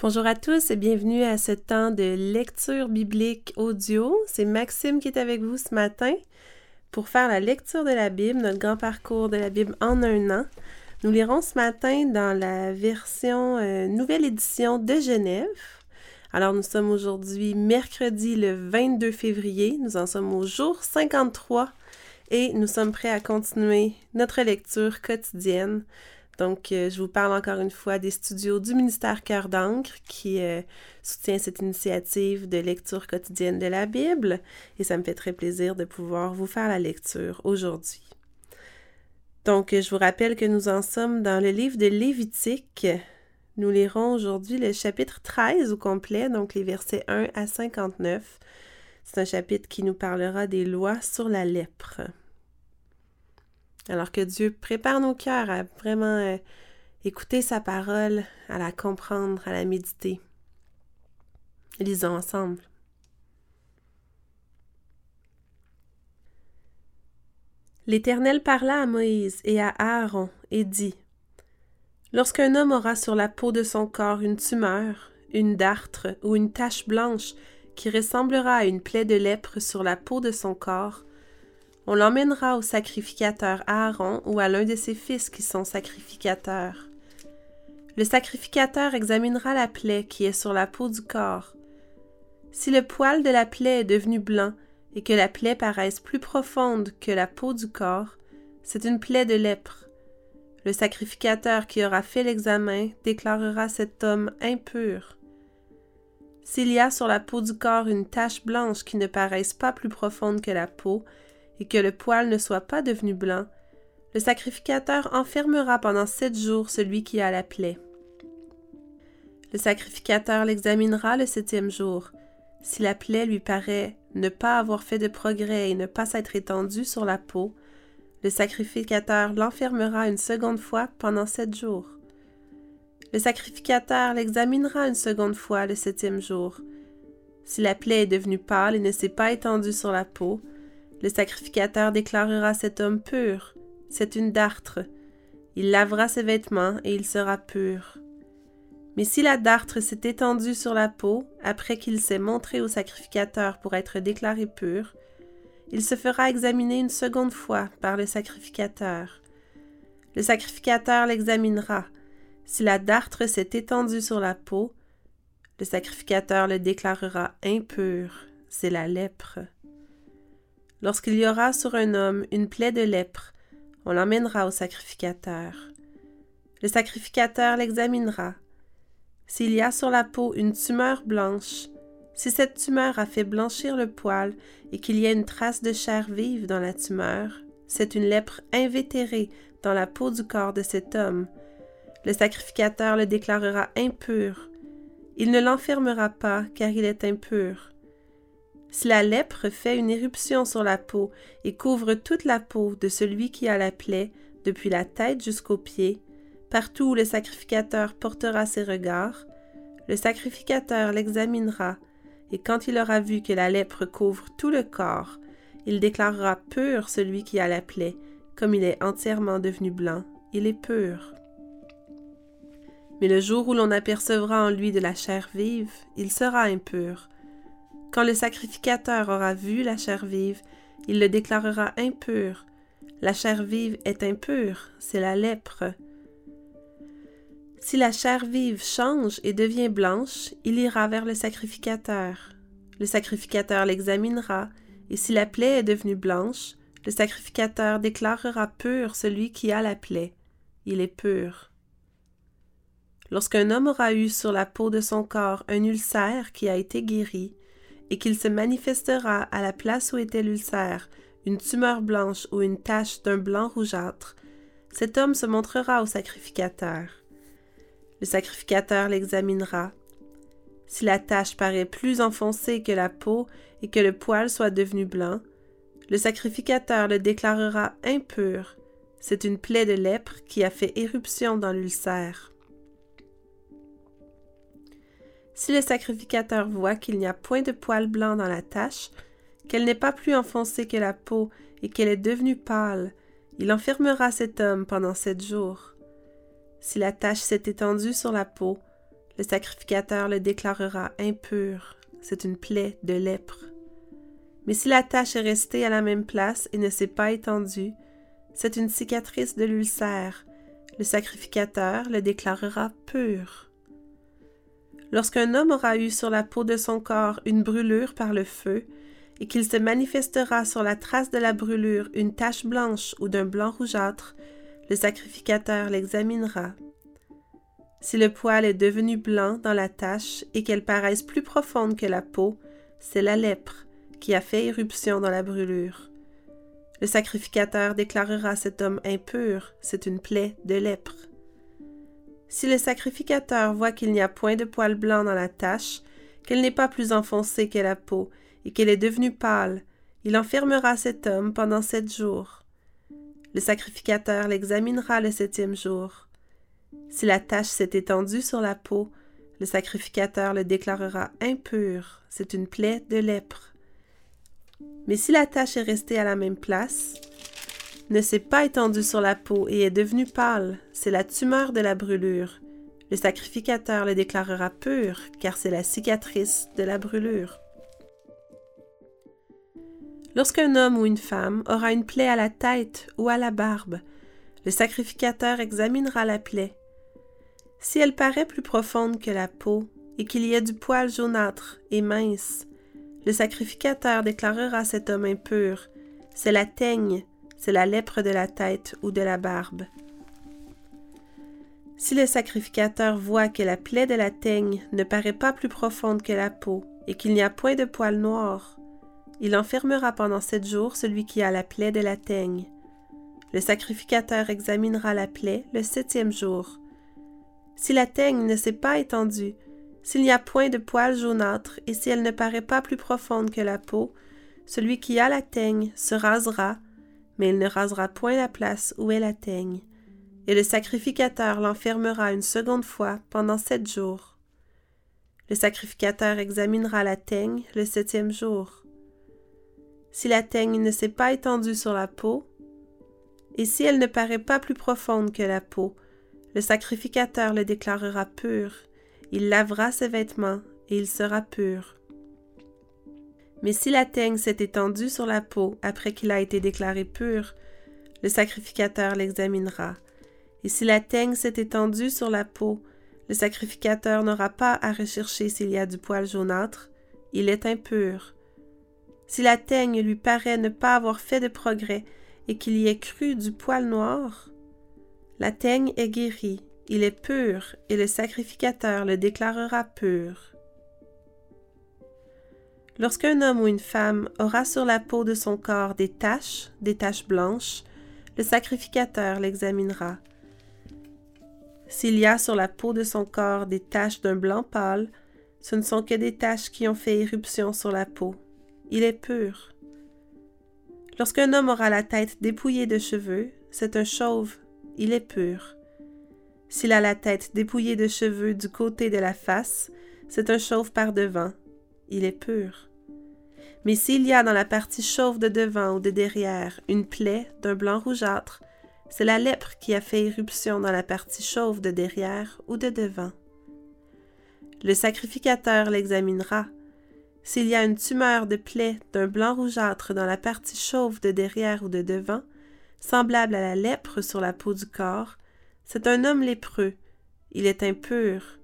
Bonjour à tous et bienvenue à ce temps de lecture biblique audio. C'est Maxime qui est avec vous ce matin pour faire la lecture de la Bible, notre grand parcours de la Bible en un an. Nous lirons ce matin dans la version euh, nouvelle édition de Genève. Alors nous sommes aujourd'hui mercredi le 22 février, nous en sommes au jour 53 et nous sommes prêts à continuer notre lecture quotidienne donc, euh, je vous parle encore une fois des studios du ministère Cœur d'encre qui euh, soutient cette initiative de lecture quotidienne de la Bible et ça me fait très plaisir de pouvoir vous faire la lecture aujourd'hui. Donc, je vous rappelle que nous en sommes dans le livre de Lévitique. Nous lirons aujourd'hui le chapitre 13 au complet, donc les versets 1 à 59. C'est un chapitre qui nous parlera des lois sur la lèpre. Alors que Dieu prépare nos cœurs à vraiment euh, écouter sa parole, à la comprendre, à la méditer. Lisons ensemble. L'Éternel parla à Moïse et à Aaron et dit Lorsqu'un homme aura sur la peau de son corps une tumeur, une dartre ou une tache blanche qui ressemblera à une plaie de lèpre sur la peau de son corps, on l'emmènera au sacrificateur Aaron ou à l'un de ses fils qui sont sacrificateurs. Le sacrificateur examinera la plaie qui est sur la peau du corps. Si le poil de la plaie est devenu blanc et que la plaie paraisse plus profonde que la peau du corps, c'est une plaie de lèpre. Le sacrificateur qui aura fait l'examen déclarera cet homme impur. S'il y a sur la peau du corps une tache blanche qui ne paraisse pas plus profonde que la peau, et que le poil ne soit pas devenu blanc, le sacrificateur enfermera pendant sept jours celui qui a la plaie. Le sacrificateur l'examinera le septième jour. Si la plaie lui paraît ne pas avoir fait de progrès et ne pas s'être étendue sur la peau, le sacrificateur l'enfermera une seconde fois pendant sept jours. Le sacrificateur l'examinera une seconde fois le septième jour. Si la plaie est devenue pâle et ne s'est pas étendue sur la peau, le sacrificateur déclarera cet homme pur. C'est une dartre. Il lavera ses vêtements et il sera pur. Mais si la dartre s'est étendue sur la peau, après qu'il s'est montré au sacrificateur pour être déclaré pur, il se fera examiner une seconde fois par le sacrificateur. Le sacrificateur l'examinera. Si la dartre s'est étendue sur la peau, le sacrificateur le déclarera impur. C'est la lèpre. Lorsqu'il y aura sur un homme une plaie de lèpre, on l'emmènera au sacrificateur. Le sacrificateur l'examinera. S'il y a sur la peau une tumeur blanche, si cette tumeur a fait blanchir le poil et qu'il y a une trace de chair vive dans la tumeur, c'est une lèpre invétérée dans la peau du corps de cet homme. Le sacrificateur le déclarera impur. Il ne l'enfermera pas car il est impur. Si la lèpre fait une éruption sur la peau et couvre toute la peau de celui qui a la plaie, depuis la tête jusqu'aux pieds, partout où le sacrificateur portera ses regards, le sacrificateur l'examinera, et quand il aura vu que la lèpre couvre tout le corps, il déclarera pur celui qui a la plaie, comme il est entièrement devenu blanc, il est pur. Mais le jour où l'on apercevra en lui de la chair vive, il sera impur, quand le sacrificateur aura vu la chair vive, il le déclarera impur. La chair vive est impure, c'est la lèpre. Si la chair vive change et devient blanche, il ira vers le sacrificateur. Le sacrificateur l'examinera, et si la plaie est devenue blanche, le sacrificateur déclarera pur celui qui a la plaie. Il est pur. Lorsqu'un homme aura eu sur la peau de son corps un ulcère qui a été guéri, et qu'il se manifestera à la place où était l'ulcère une tumeur blanche ou une tache d'un blanc rougeâtre, cet homme se montrera au sacrificateur. Le sacrificateur l'examinera. Si la tache paraît plus enfoncée que la peau et que le poil soit devenu blanc, le sacrificateur le déclarera impur. C'est une plaie de lèpre qui a fait éruption dans l'ulcère. Si le sacrificateur voit qu'il n'y a point de poil blanc dans la tache, qu'elle n'est pas plus enfoncée que la peau et qu'elle est devenue pâle, il enfermera cet homme pendant sept jours. Si la tache s'est étendue sur la peau, le sacrificateur le déclarera impur. C'est une plaie de lèpre. Mais si la tache est restée à la même place et ne s'est pas étendue, c'est une cicatrice de l'ulcère. Le sacrificateur le déclarera pur. Lorsqu'un homme aura eu sur la peau de son corps une brûlure par le feu, et qu'il se manifestera sur la trace de la brûlure une tache blanche ou d'un blanc rougeâtre, le sacrificateur l'examinera. Si le poil est devenu blanc dans la tache et qu'elle paraisse plus profonde que la peau, c'est la lèpre qui a fait éruption dans la brûlure. Le sacrificateur déclarera cet homme impur, c'est une plaie de lèpre. Si le sacrificateur voit qu'il n'y a point de poil blanc dans la tache, qu'elle n'est pas plus enfoncée que la peau, et qu'elle est devenue pâle, il enfermera cet homme pendant sept jours. Le sacrificateur l'examinera le septième jour. Si la tache s'est étendue sur la peau, le sacrificateur le déclarera impur, c'est une plaie de lèpre. Mais si la tache est restée à la même place, ne s'est pas étendue sur la peau et est devenue pâle, c'est la tumeur de la brûlure. Le sacrificateur le déclarera pur, car c'est la cicatrice de la brûlure. Lorsqu'un homme ou une femme aura une plaie à la tête ou à la barbe, le sacrificateur examinera la plaie. Si elle paraît plus profonde que la peau et qu'il y ait du poil jaunâtre et mince, le sacrificateur déclarera cet homme impur. C'est la teigne, c'est la lèpre de la tête ou de la barbe. Si le sacrificateur voit que la plaie de la teigne ne paraît pas plus profonde que la peau et qu'il n'y a point de poil noir, il enfermera pendant sept jours celui qui a la plaie de la teigne. Le sacrificateur examinera la plaie le septième jour. Si la teigne ne s'est pas étendue, s'il n'y a point de poils jaunâtres et si elle ne paraît pas plus profonde que la peau, celui qui a la teigne se rasera, mais il ne rasera point la place où est la teigne. Et le sacrificateur l'enfermera une seconde fois pendant sept jours. Le sacrificateur examinera la teigne le septième jour si la teigne ne s'est pas étendue sur la peau, et si elle ne paraît pas plus profonde que la peau, le sacrificateur le déclarera pur, il lavera ses vêtements, et il sera pur. Mais si la teigne s'est étendue sur la peau après qu'il a été déclaré pur, le sacrificateur l'examinera. Et si la teigne s'est étendue sur la peau, le sacrificateur n'aura pas à rechercher s'il y a du poil jaunâtre, il est impur. Si la teigne lui paraît ne pas avoir fait de progrès et qu'il y ait cru du poil noir, la teigne est guérie, il est pur et le sacrificateur le déclarera pur. Lorsqu'un homme ou une femme aura sur la peau de son corps des taches, des taches blanches, le sacrificateur l'examinera. S'il y a sur la peau de son corps des taches d'un blanc pâle, ce ne sont que des taches qui ont fait éruption sur la peau il est pur. Lorsqu'un homme aura la tête dépouillée de cheveux, c'est un chauve, il est pur. S'il a la tête dépouillée de cheveux du côté de la face, c'est un chauve par devant, il est pur. Mais s'il y a dans la partie chauve de devant ou de derrière une plaie d'un blanc rougeâtre, c'est la lèpre qui a fait éruption dans la partie chauve de derrière ou de devant. Le sacrificateur l'examinera, s'il y a une tumeur de plaie d'un blanc rougeâtre dans la partie chauve de derrière ou de devant, semblable à la lèpre sur la peau du corps, c'est un homme lépreux. Il est impur.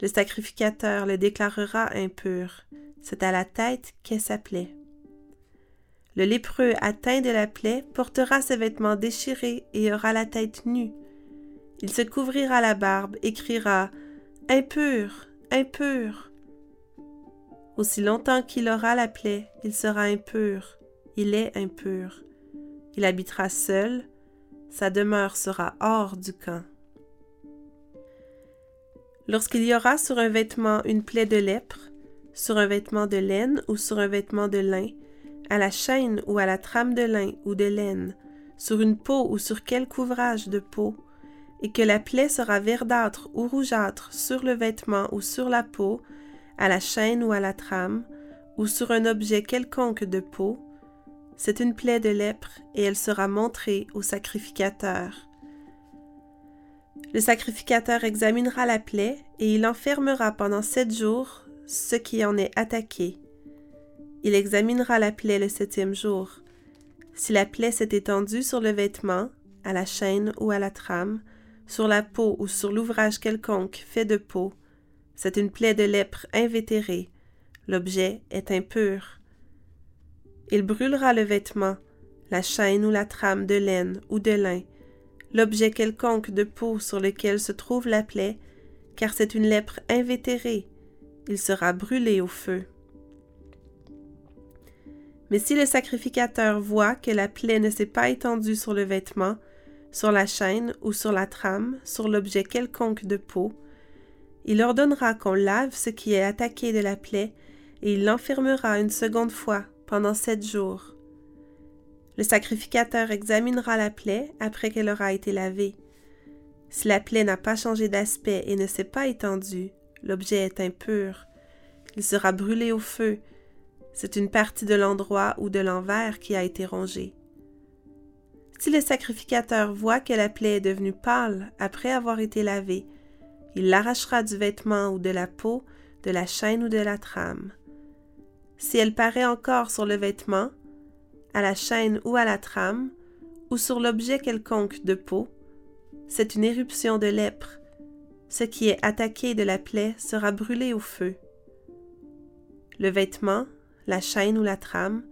Le sacrificateur le déclarera impur. C'est à la tête qu'est sa plaie. Le lépreux atteint de la plaie portera ses vêtements déchirés et aura la tête nue. Il se couvrira la barbe et criera Impur, impur. Aussi longtemps qu'il aura la plaie, il sera impur, il est impur. Il habitera seul, sa demeure sera hors du camp. Lorsqu'il y aura sur un vêtement une plaie de lèpre, sur un vêtement de laine ou sur un vêtement de lin, à la chaîne ou à la trame de lin ou de laine, sur une peau ou sur quelque ouvrage de peau, et que la plaie sera verdâtre ou rougeâtre sur le vêtement ou sur la peau, à la chaîne ou à la trame, ou sur un objet quelconque de peau, c'est une plaie de lèpre et elle sera montrée au sacrificateur. Le sacrificateur examinera la plaie et il enfermera pendant sept jours ce qui en est attaqué. Il examinera la plaie le septième jour. Si la plaie s'est étendue sur le vêtement, à la chaîne ou à la trame, sur la peau ou sur l'ouvrage quelconque fait de peau, c'est une plaie de lèpre invétérée. L'objet est impur. Il brûlera le vêtement, la chaîne ou la trame de laine ou de lin, l'objet quelconque de peau sur lequel se trouve la plaie, car c'est une lèpre invétérée. Il sera brûlé au feu. Mais si le sacrificateur voit que la plaie ne s'est pas étendue sur le vêtement, sur la chaîne ou sur la trame, sur l'objet quelconque de peau, il ordonnera qu'on lave ce qui est attaqué de la plaie, et il l'enfermera une seconde fois pendant sept jours. Le sacrificateur examinera la plaie après qu'elle aura été lavée. Si la plaie n'a pas changé d'aspect et ne s'est pas étendue, l'objet est impur. Il sera brûlé au feu. C'est une partie de l'endroit ou de l'envers qui a été rongée. Si le sacrificateur voit que la plaie est devenue pâle après avoir été lavée, il l'arrachera du vêtement ou de la peau, de la chaîne ou de la trame. Si elle paraît encore sur le vêtement, à la chaîne ou à la trame, ou sur l'objet quelconque de peau, c'est une éruption de lèpre. Ce qui est attaqué de la plaie sera brûlé au feu. Le vêtement, la chaîne ou la trame,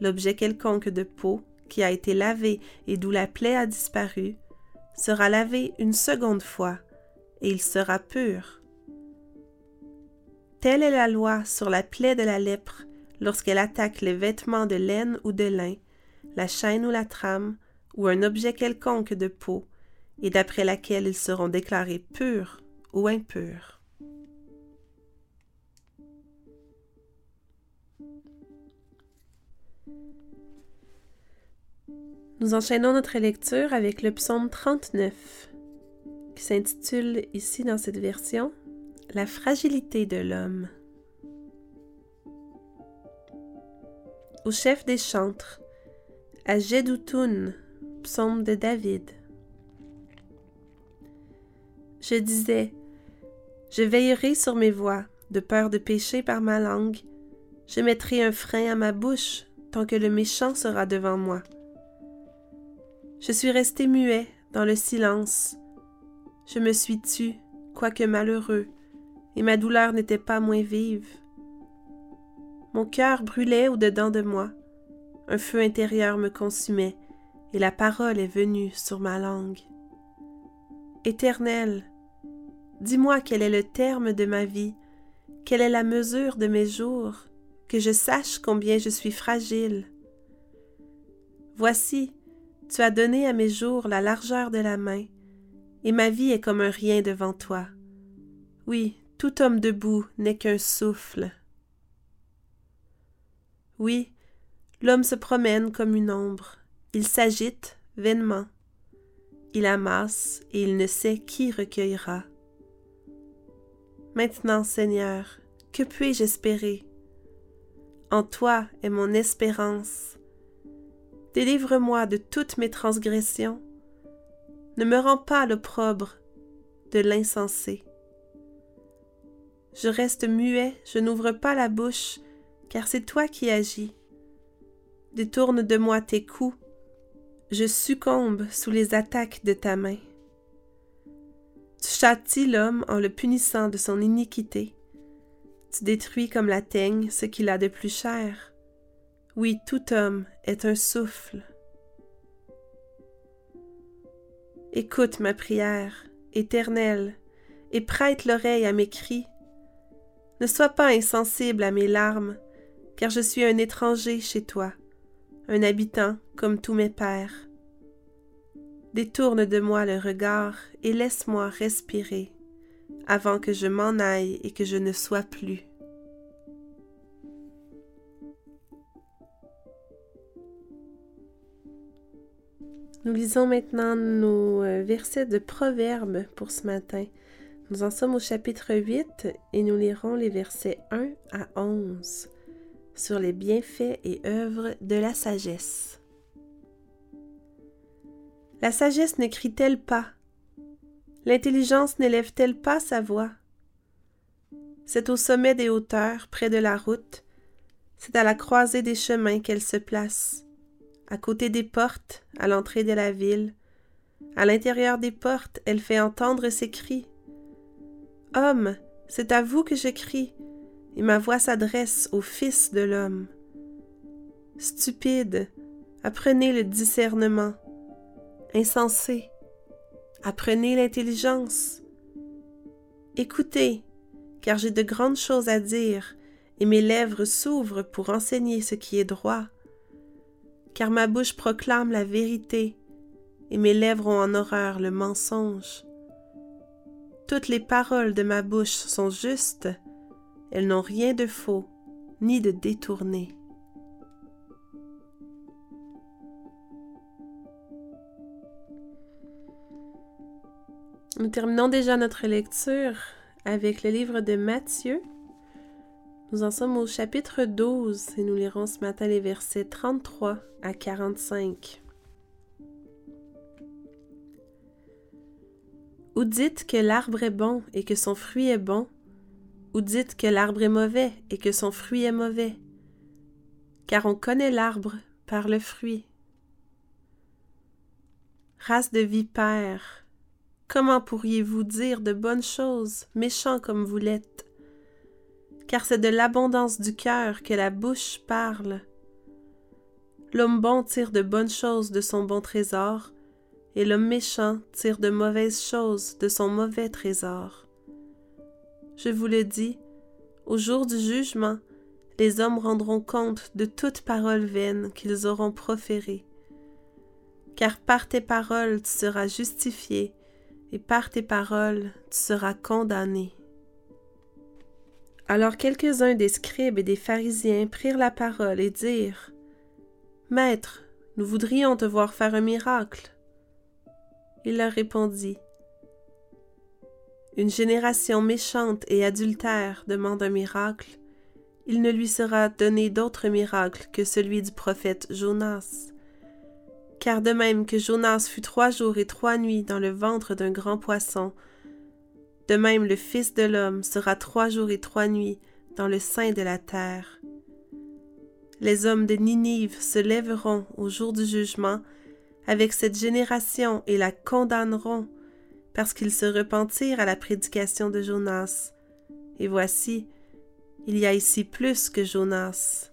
l'objet quelconque de peau qui a été lavé et d'où la plaie a disparu, sera lavé une seconde fois, et il sera pur. Telle est la loi sur la plaie de la lèpre lorsqu'elle attaque les vêtements de laine ou de lin, la chaîne ou la trame, ou un objet quelconque de peau, et d'après laquelle ils seront déclarés purs ou impurs. Nous enchaînons notre lecture avec le psaume 39, qui s'intitule ici dans cette version La fragilité de l'homme. au chef des chantres, à Jedoutoun, psaume de David. Je disais, je veillerai sur mes voies, de peur de pécher par ma langue. Je mettrai un frein à ma bouche tant que le méchant sera devant moi. Je suis resté muet dans le silence. Je me suis tu, quoique malheureux, et ma douleur n'était pas moins vive. Mon cœur brûlait au-dedans de moi. Un feu intérieur me consumait, et la parole est venue sur ma langue. Éternel, dis-moi quel est le terme de ma vie, quelle est la mesure de mes jours, que je sache combien je suis fragile. Voici, tu as donné à mes jours la largeur de la main, et ma vie est comme un rien devant toi. Oui, tout homme debout n'est qu'un souffle. Oui, l'homme se promène comme une ombre, il s'agite vainement, il amasse et il ne sait qui recueillera. Maintenant, Seigneur, que puis-je espérer? En toi est mon espérance. Délivre-moi de toutes mes transgressions. Ne me rends pas l'opprobre de l'insensé. Je reste muet, je n'ouvre pas la bouche, car c'est toi qui agis. Détourne de moi tes coups, je succombe sous les attaques de ta main. Tu châties l'homme en le punissant de son iniquité. Tu détruis comme la teigne ce qu'il a de plus cher. Oui, tout homme est un souffle. Écoute ma prière, éternelle, et prête l'oreille à mes cris. Ne sois pas insensible à mes larmes, car je suis un étranger chez toi, un habitant comme tous mes pères. Détourne de moi le regard et laisse-moi respirer avant que je m'en aille et que je ne sois plus. Nous lisons maintenant nos euh, versets de Proverbes pour ce matin. Nous en sommes au chapitre 8 et nous lirons les versets 1 à 11 sur les bienfaits et œuvres de la sagesse. La sagesse ne crie-t-elle pas? L'intelligence n'élève-t-elle pas sa voix? C'est au sommet des hauteurs, près de la route, c'est à la croisée des chemins qu'elle se place, à côté des portes, à l'entrée de la ville. À l'intérieur des portes, elle fait entendre ses cris. Homme, c'est à vous que je crie, et ma voix s'adresse au Fils de l'homme. Stupide, apprenez le discernement. Insensé, apprenez l'intelligence. Écoutez, car j'ai de grandes choses à dire, et mes lèvres s'ouvrent pour enseigner ce qui est droit. Car ma bouche proclame la vérité, et mes lèvres ont en horreur le mensonge. Toutes les paroles de ma bouche sont justes, elles n'ont rien de faux, ni de détourné. Nous terminons déjà notre lecture avec le livre de Matthieu, nous en sommes au chapitre 12 et nous lirons ce matin les versets 33 à 45. Ou dites que l'arbre est bon et que son fruit est bon, ou dites que l'arbre est mauvais et que son fruit est mauvais, car on connaît l'arbre par le fruit. Race de vipères, comment pourriez-vous dire de bonnes choses, méchants comme vous l'êtes? Car c'est de l'abondance du cœur que la bouche parle. L'homme bon tire de bonnes choses de son bon trésor, et l'homme méchant tire de mauvaises choses de son mauvais trésor. Je vous le dis, au jour du jugement, les hommes rendront compte de toute parole vaine qu'ils auront proférée. Car par tes paroles tu seras justifié, et par tes paroles tu seras condamné. Alors quelques-uns des scribes et des pharisiens prirent la parole et dirent Maître, nous voudrions te voir faire un miracle. Il leur répondit Une génération méchante et adultère demande un miracle. Il ne lui sera donné d'autre miracle que celui du prophète Jonas. Car de même que Jonas fut trois jours et trois nuits dans le ventre d'un grand poisson, de même le Fils de l'homme sera trois jours et trois nuits dans le sein de la terre. Les hommes de Ninive se lèveront au jour du jugement avec cette génération et la condamneront, parce qu'ils se repentirent à la prédication de Jonas. Et voici, il y a ici plus que Jonas.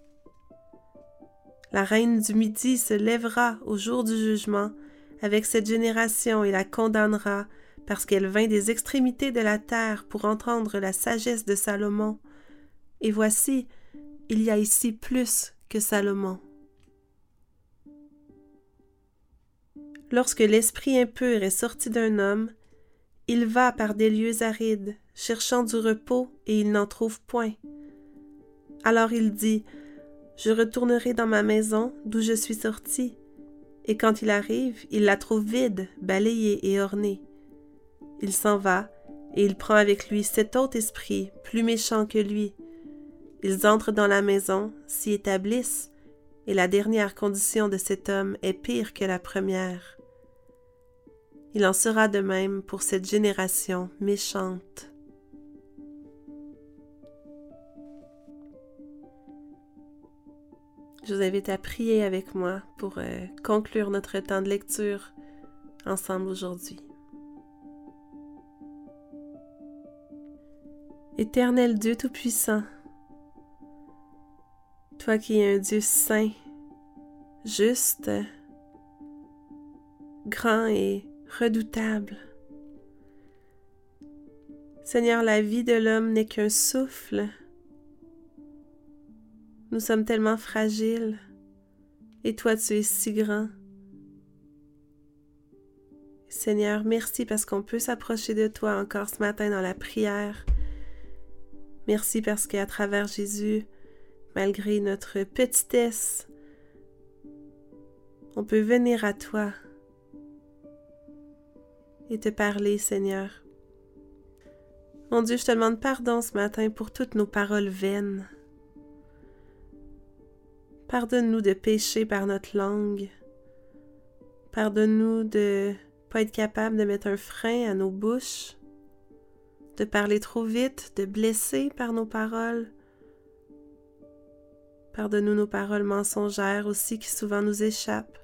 La reine du Midi se lèvera au jour du jugement avec cette génération et la condamnera, parce qu'elle vint des extrémités de la terre pour entendre la sagesse de Salomon. Et voici, il y a ici plus que Salomon. Lorsque l'esprit impur est sorti d'un homme, il va par des lieux arides, cherchant du repos, et il n'en trouve point. Alors il dit, Je retournerai dans ma maison d'où je suis sorti. Et quand il arrive, il la trouve vide, balayée et ornée. Il s'en va, et il prend avec lui cet autre esprit, plus méchant que lui. Ils entrent dans la maison, s'y établissent, et la dernière condition de cet homme est pire que la première. Il en sera de même pour cette génération méchante. Je vous invite à prier avec moi pour euh, conclure notre temps de lecture ensemble aujourd'hui. Éternel Dieu Tout-Puissant, toi qui es un Dieu saint, juste, grand et redoutable. Seigneur, la vie de l'homme n'est qu'un souffle. Nous sommes tellement fragiles, et toi tu es si grand. Seigneur, merci parce qu'on peut s'approcher de toi encore ce matin dans la prière Merci parce qu'à travers Jésus, malgré notre petitesse, on peut venir à toi et te parler, Seigneur. Mon Dieu, je te demande pardon ce matin pour toutes nos paroles vaines. Pardonne-nous de pécher par notre langue. Pardonne-nous de pas être capable de mettre un frein à nos bouches, de parler trop vite, de blesser par nos paroles. Pardonne-nous nos paroles mensongères aussi qui souvent nous échappent.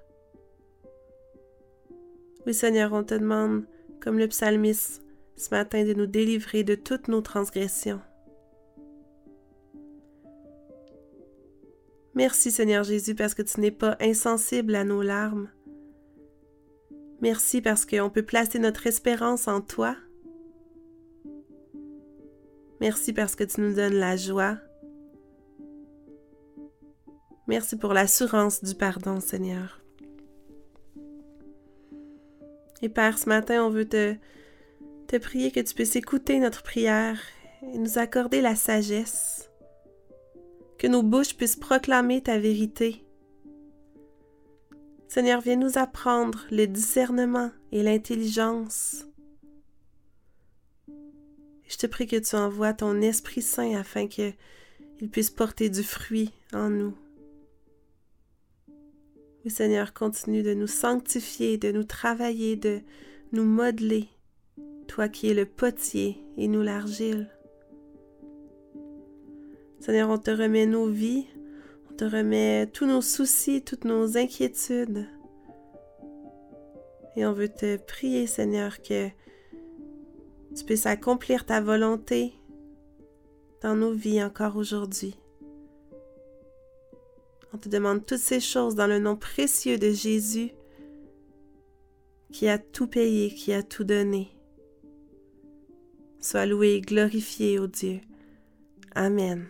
Oui Seigneur, on te demande, comme le psalmiste ce matin, de nous délivrer de toutes nos transgressions. Merci Seigneur Jésus parce que tu n'es pas insensible à nos larmes. Merci parce qu'on peut placer notre espérance en toi. Merci parce que tu nous donnes la joie. Merci pour l'assurance du pardon, Seigneur. Et Père, ce matin, on veut te, te prier que tu puisses écouter notre prière et nous accorder la sagesse, que nos bouches puissent proclamer ta vérité. Seigneur, viens nous apprendre le discernement et l'intelligence. Je te prie que tu envoies ton Esprit Saint afin qu'il puisse porter du fruit en nous. Oui, Seigneur, continue de nous sanctifier, de nous travailler, de nous modeler, toi qui es le potier et nous l'argile. Seigneur, on te remet nos vies, on te remet tous nos soucis, toutes nos inquiétudes. Et on veut te prier, Seigneur, que tu puisses accomplir ta volonté dans nos vies encore aujourd'hui. On te demande toutes ces choses dans le nom précieux de Jésus qui a tout payé, qui a tout donné. Sois loué et glorifié, ô Dieu. Amen.